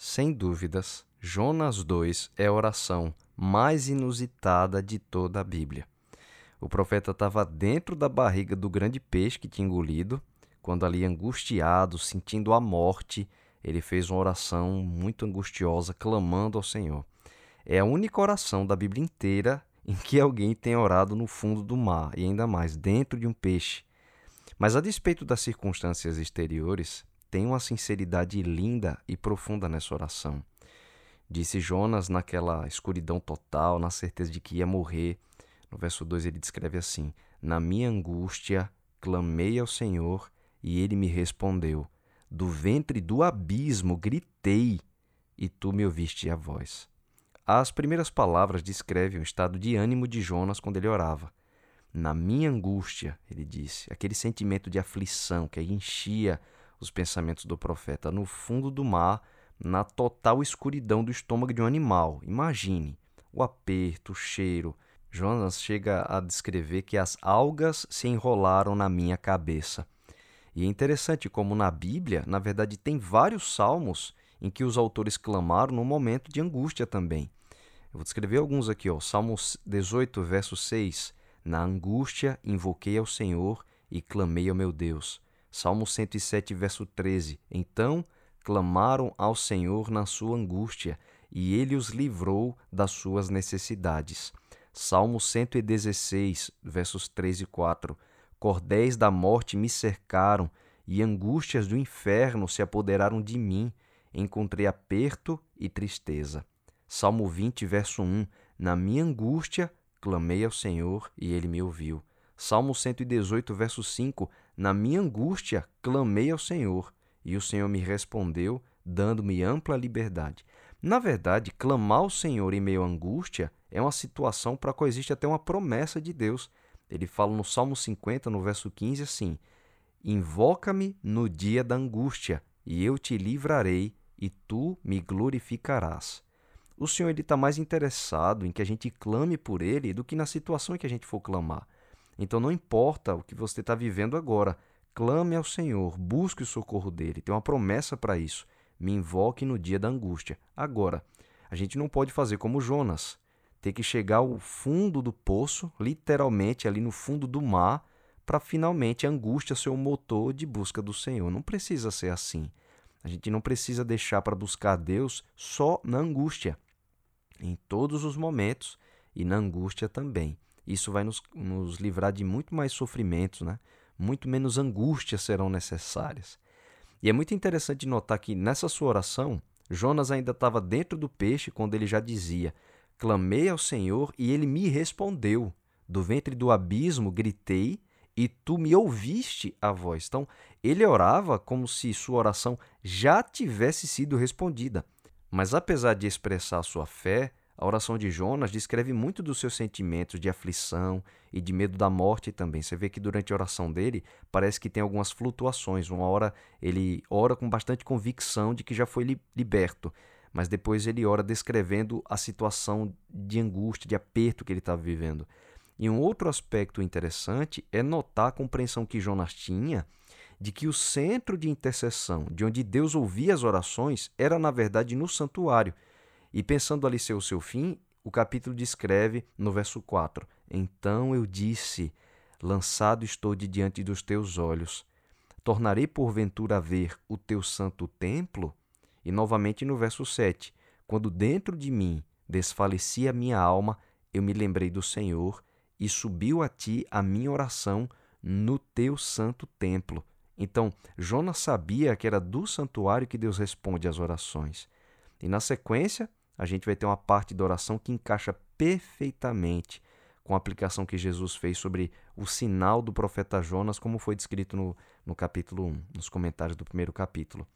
Sem dúvidas, Jonas 2 é a oração mais inusitada de toda a Bíblia. O profeta estava dentro da barriga do grande peixe que tinha engolido, quando ali angustiado, sentindo a morte, ele fez uma oração muito angustiosa, clamando ao Senhor. É a única oração da Bíblia inteira em que alguém tem orado no fundo do mar, e ainda mais dentro de um peixe. Mas a despeito das circunstâncias exteriores, tem uma sinceridade linda e profunda nessa oração. Disse Jonas naquela escuridão total, na certeza de que ia morrer. No verso 2 ele descreve assim: Na minha angústia clamei ao Senhor e ele me respondeu. Do ventre do abismo gritei e tu me ouviste a voz. As primeiras palavras descrevem o estado de ânimo de Jonas quando ele orava. Na minha angústia, ele disse, aquele sentimento de aflição que enchia os pensamentos do profeta no fundo do mar, na total escuridão do estômago de um animal. Imagine o aperto, o cheiro. Jonas chega a descrever que as algas se enrolaram na minha cabeça. E é interessante como na Bíblia, na verdade, tem vários salmos em que os autores clamaram no momento de angústia também. Eu vou descrever alguns aqui, ó. Salmo 18, verso 6. Na angústia invoquei ao Senhor e clamei ao meu Deus. Salmo 107, verso 13. Então clamaram ao Senhor na sua angústia, e ele os livrou das suas necessidades. Salmo 116, versos 3 e 4. Cordéis da morte me cercaram, e angústias do inferno se apoderaram de mim. Encontrei aperto e tristeza. Salmo 20, verso 1. Na minha angústia clamei ao Senhor, e ele me ouviu. Salmo 118, verso 5: Na minha angústia clamei ao Senhor, e o Senhor me respondeu, dando-me ampla liberdade. Na verdade, clamar ao Senhor em meio à angústia é uma situação para a qual existe até uma promessa de Deus. Ele fala no Salmo 50, no verso 15, assim: Invoca-me no dia da angústia, e eu te livrarei, e tu me glorificarás. O Senhor está mais interessado em que a gente clame por Ele do que na situação em que a gente for clamar. Então não importa o que você está vivendo agora, clame ao Senhor, busque o socorro dele. Tem uma promessa para isso. Me invoque no dia da angústia. Agora, a gente não pode fazer como Jonas, ter que chegar ao fundo do poço, literalmente ali no fundo do mar, para finalmente a angústia ser o motor de busca do Senhor. Não precisa ser assim. A gente não precisa deixar para buscar Deus só na angústia. Em todos os momentos e na angústia também. Isso vai nos, nos livrar de muito mais sofrimentos, né? muito menos angústias serão necessárias. E é muito interessante notar que nessa sua oração, Jonas ainda estava dentro do peixe quando ele já dizia: Clamei ao Senhor e ele me respondeu. Do ventre do abismo gritei e tu me ouviste a voz. Então, ele orava como se sua oração já tivesse sido respondida. Mas apesar de expressar sua fé, a oração de Jonas descreve muito dos seus sentimentos de aflição e de medo da morte também. Você vê que durante a oração dele parece que tem algumas flutuações. Uma hora ele ora com bastante convicção de que já foi liberto, mas depois ele ora descrevendo a situação de angústia, de aperto que ele estava vivendo. E um outro aspecto interessante é notar a compreensão que Jonas tinha de que o centro de intercessão, de onde Deus ouvia as orações, era na verdade no santuário e pensando ali ser o seu fim, o capítulo descreve no verso 4: Então eu disse: Lançado estou de diante dos teus olhos. Tornarei porventura a ver o teu santo templo? E novamente no verso 7: Quando dentro de mim desfalecia a minha alma, eu me lembrei do Senhor e subiu a ti a minha oração no teu santo templo. Então, Jonas sabia que era do santuário que Deus responde às orações. E na sequência, a gente vai ter uma parte da oração que encaixa perfeitamente com a aplicação que Jesus fez sobre o sinal do profeta Jonas, como foi descrito no, no capítulo 1, nos comentários do primeiro capítulo.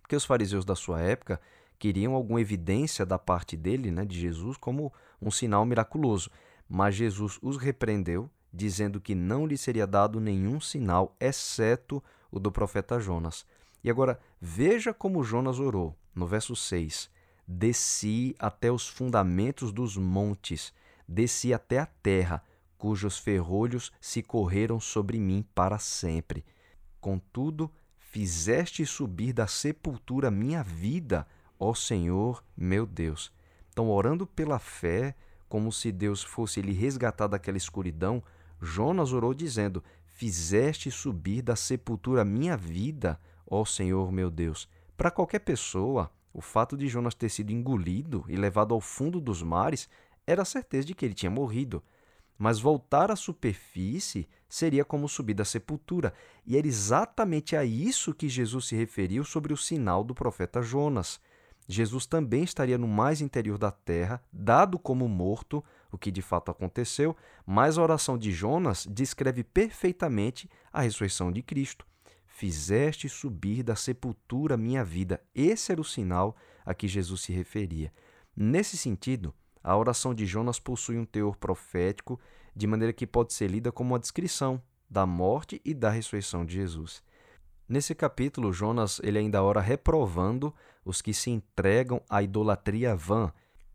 Porque os fariseus da sua época queriam alguma evidência da parte dele, né, de Jesus, como um sinal miraculoso. Mas Jesus os repreendeu, dizendo que não lhe seria dado nenhum sinal, exceto o do profeta Jonas. E agora, veja como Jonas orou, no verso 6 Desci até os fundamentos dos montes, desci até a terra, cujos ferrolhos se correram sobre mim para sempre. Contudo, fizeste subir da sepultura minha vida, ó Senhor, meu Deus. Então, orando pela fé, como se Deus fosse lhe resgatar daquela escuridão, Jonas orou dizendo: Fizeste subir da sepultura minha vida, ó Senhor meu Deus. Para qualquer pessoa, o fato de Jonas ter sido engolido e levado ao fundo dos mares era a certeza de que ele tinha morrido. Mas voltar à superfície seria como subir da sepultura, e era exatamente a isso que Jesus se referiu sobre o sinal do profeta Jonas. Jesus também estaria no mais interior da terra, dado como morto, o que de fato aconteceu, mas a oração de Jonas descreve perfeitamente a ressurreição de Cristo. Fizeste subir da sepultura minha vida. Esse era o sinal a que Jesus se referia. Nesse sentido, a oração de Jonas possui um teor profético, de maneira que pode ser lida como uma descrição da morte e da ressurreição de Jesus. Nesse capítulo, Jonas ele ainda ora reprovando os que se entregam à idolatria vã,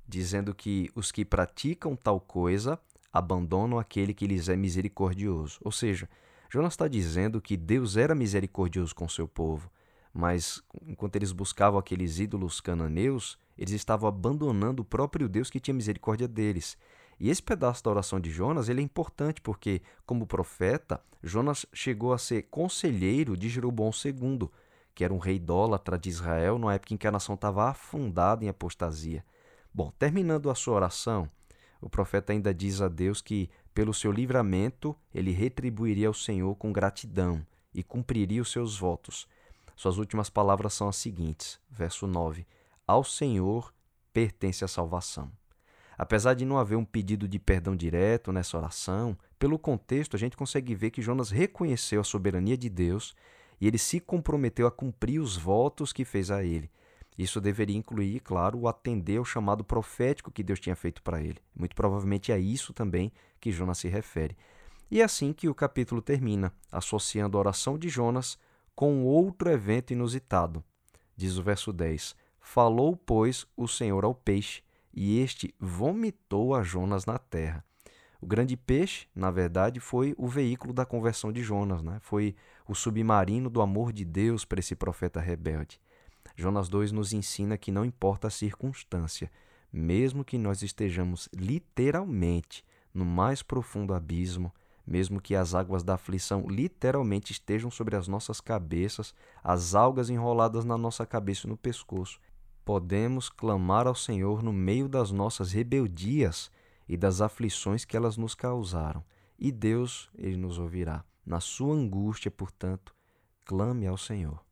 dizendo que os que praticam tal coisa abandonam aquele que lhes é misericordioso. Ou seja, Jonas está dizendo que Deus era misericordioso com seu povo, mas enquanto eles buscavam aqueles ídolos cananeus, eles estavam abandonando o próprio Deus que tinha misericórdia deles. E esse pedaço da oração de Jonas ele é importante porque, como profeta, Jonas chegou a ser conselheiro de Jeroboão II, que era um rei idólatra de Israel, numa época em que a nação estava afundada em apostasia. Bom, terminando a sua oração, o profeta ainda diz a Deus que, pelo seu livramento, ele retribuiria ao Senhor com gratidão e cumpriria os seus votos. Suas últimas palavras são as seguintes, verso 9: Ao Senhor pertence a salvação. Apesar de não haver um pedido de perdão direto nessa oração, pelo contexto a gente consegue ver que Jonas reconheceu a soberania de Deus e ele se comprometeu a cumprir os votos que fez a ele. Isso deveria incluir, claro, o atender ao chamado profético que Deus tinha feito para ele. Muito provavelmente é isso também que Jonas se refere. E é assim que o capítulo termina, associando a oração de Jonas com outro evento inusitado. Diz o verso 10: Falou, pois, o Senhor ao peixe, e este vomitou a Jonas na terra. O grande peixe, na verdade, foi o veículo da conversão de Jonas, né? foi o submarino do amor de Deus para esse profeta rebelde. Jonas 2 nos ensina que não importa a circunstância, mesmo que nós estejamos literalmente no mais profundo abismo, mesmo que as águas da aflição literalmente estejam sobre as nossas cabeças, as algas enroladas na nossa cabeça e no pescoço, podemos clamar ao Senhor no meio das nossas rebeldias e das aflições que elas nos causaram, e Deus ele nos ouvirá. Na sua angústia, portanto, clame ao Senhor.